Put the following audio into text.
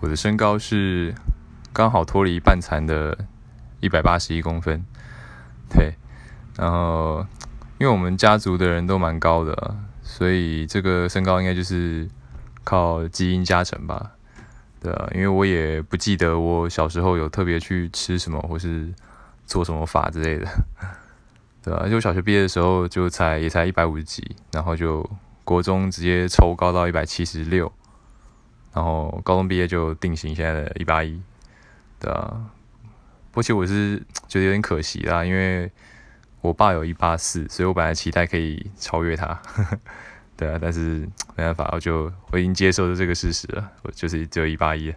我的身高是刚好脱离半残的一百八十一公分，对，然后因为我们家族的人都蛮高的，所以这个身高应该就是靠基因加成吧，对啊，因为我也不记得我小时候有特别去吃什么或是做什么法之类的，对啊，就小学毕业的时候就才也才一百五十几，然后就国中直接抽高到一百七十六。然后高中毕业就定型现在的一八一，对啊，不过其实我是觉得有点可惜啦，因为我爸有一八四，所以我本来期待可以超越他，对啊，但是没办法，我就我已经接受了这个事实了，我就是只有一八一。